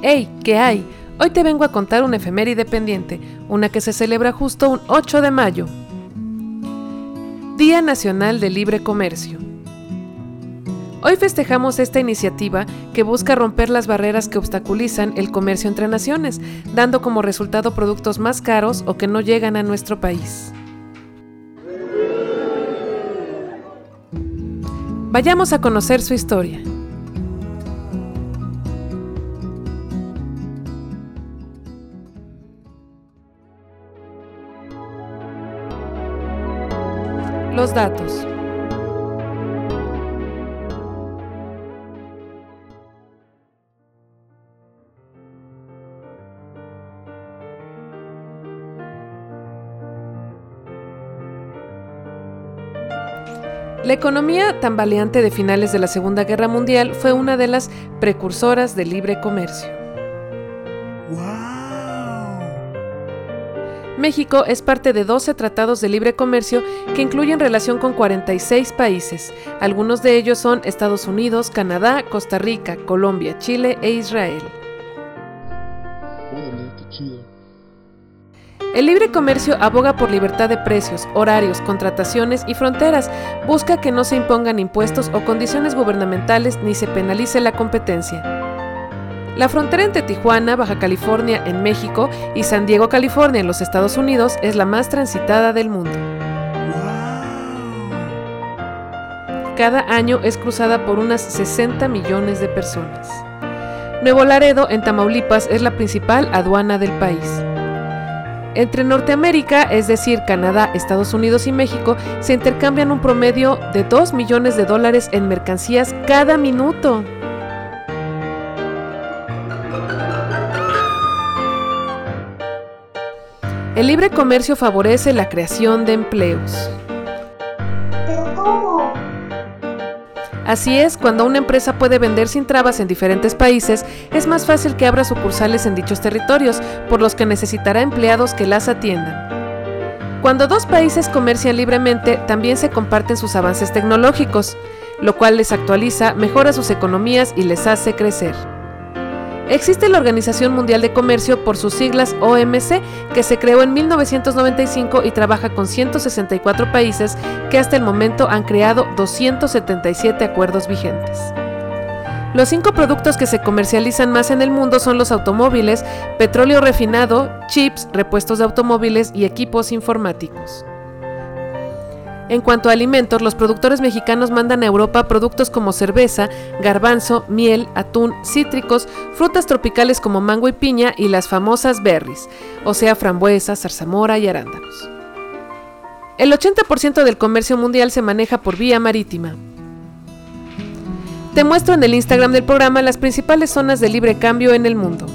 ¡Hey! ¿Qué hay? Hoy te vengo a contar una efeméride pendiente, una que se celebra justo un 8 de mayo. Día Nacional de Libre Comercio. Hoy festejamos esta iniciativa que busca romper las barreras que obstaculizan el comercio entre naciones, dando como resultado productos más caros o que no llegan a nuestro país. Vayamos a conocer su historia. Los datos. La economía tambaleante de finales de la Segunda Guerra Mundial fue una de las precursoras del libre comercio. México es parte de 12 tratados de libre comercio que incluyen relación con 46 países. Algunos de ellos son Estados Unidos, Canadá, Costa Rica, Colombia, Chile e Israel. El libre comercio aboga por libertad de precios, horarios, contrataciones y fronteras. Busca que no se impongan impuestos o condiciones gubernamentales ni se penalice la competencia. La frontera entre Tijuana, Baja California, en México, y San Diego, California, en los Estados Unidos, es la más transitada del mundo. Cada año es cruzada por unas 60 millones de personas. Nuevo Laredo, en Tamaulipas, es la principal aduana del país. Entre Norteamérica, es decir, Canadá, Estados Unidos y México, se intercambian un promedio de 2 millones de dólares en mercancías cada minuto. El libre comercio favorece la creación de empleos. Así es, cuando una empresa puede vender sin trabas en diferentes países, es más fácil que abra sucursales en dichos territorios, por los que necesitará empleados que las atiendan. Cuando dos países comercian libremente, también se comparten sus avances tecnológicos, lo cual les actualiza, mejora sus economías y les hace crecer. Existe la Organización Mundial de Comercio por sus siglas OMC, que se creó en 1995 y trabaja con 164 países que hasta el momento han creado 277 acuerdos vigentes. Los cinco productos que se comercializan más en el mundo son los automóviles, petróleo refinado, chips, repuestos de automóviles y equipos informáticos. En cuanto a alimentos, los productores mexicanos mandan a Europa productos como cerveza, garbanzo, miel, atún, cítricos, frutas tropicales como mango y piña y las famosas berries, o sea, frambuesas, zarzamora y arándanos. El 80% del comercio mundial se maneja por vía marítima. Te muestro en el Instagram del programa las principales zonas de libre cambio en el mundo.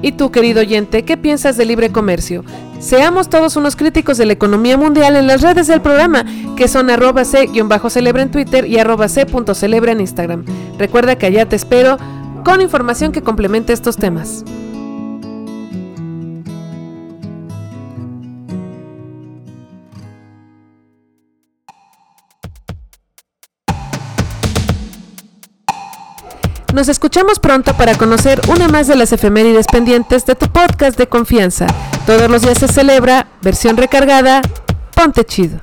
¿Y tú, querido oyente, qué piensas de libre comercio? Seamos todos unos críticos de la economía mundial en las redes del programa, que son arroba c-celebra en Twitter y arroba c.celebra en Instagram. Recuerda que allá te espero con información que complemente estos temas. Nos escuchamos pronto para conocer una más de las efemérides pendientes de tu podcast de confianza. Todos los días se celebra, versión recargada, ponte chido.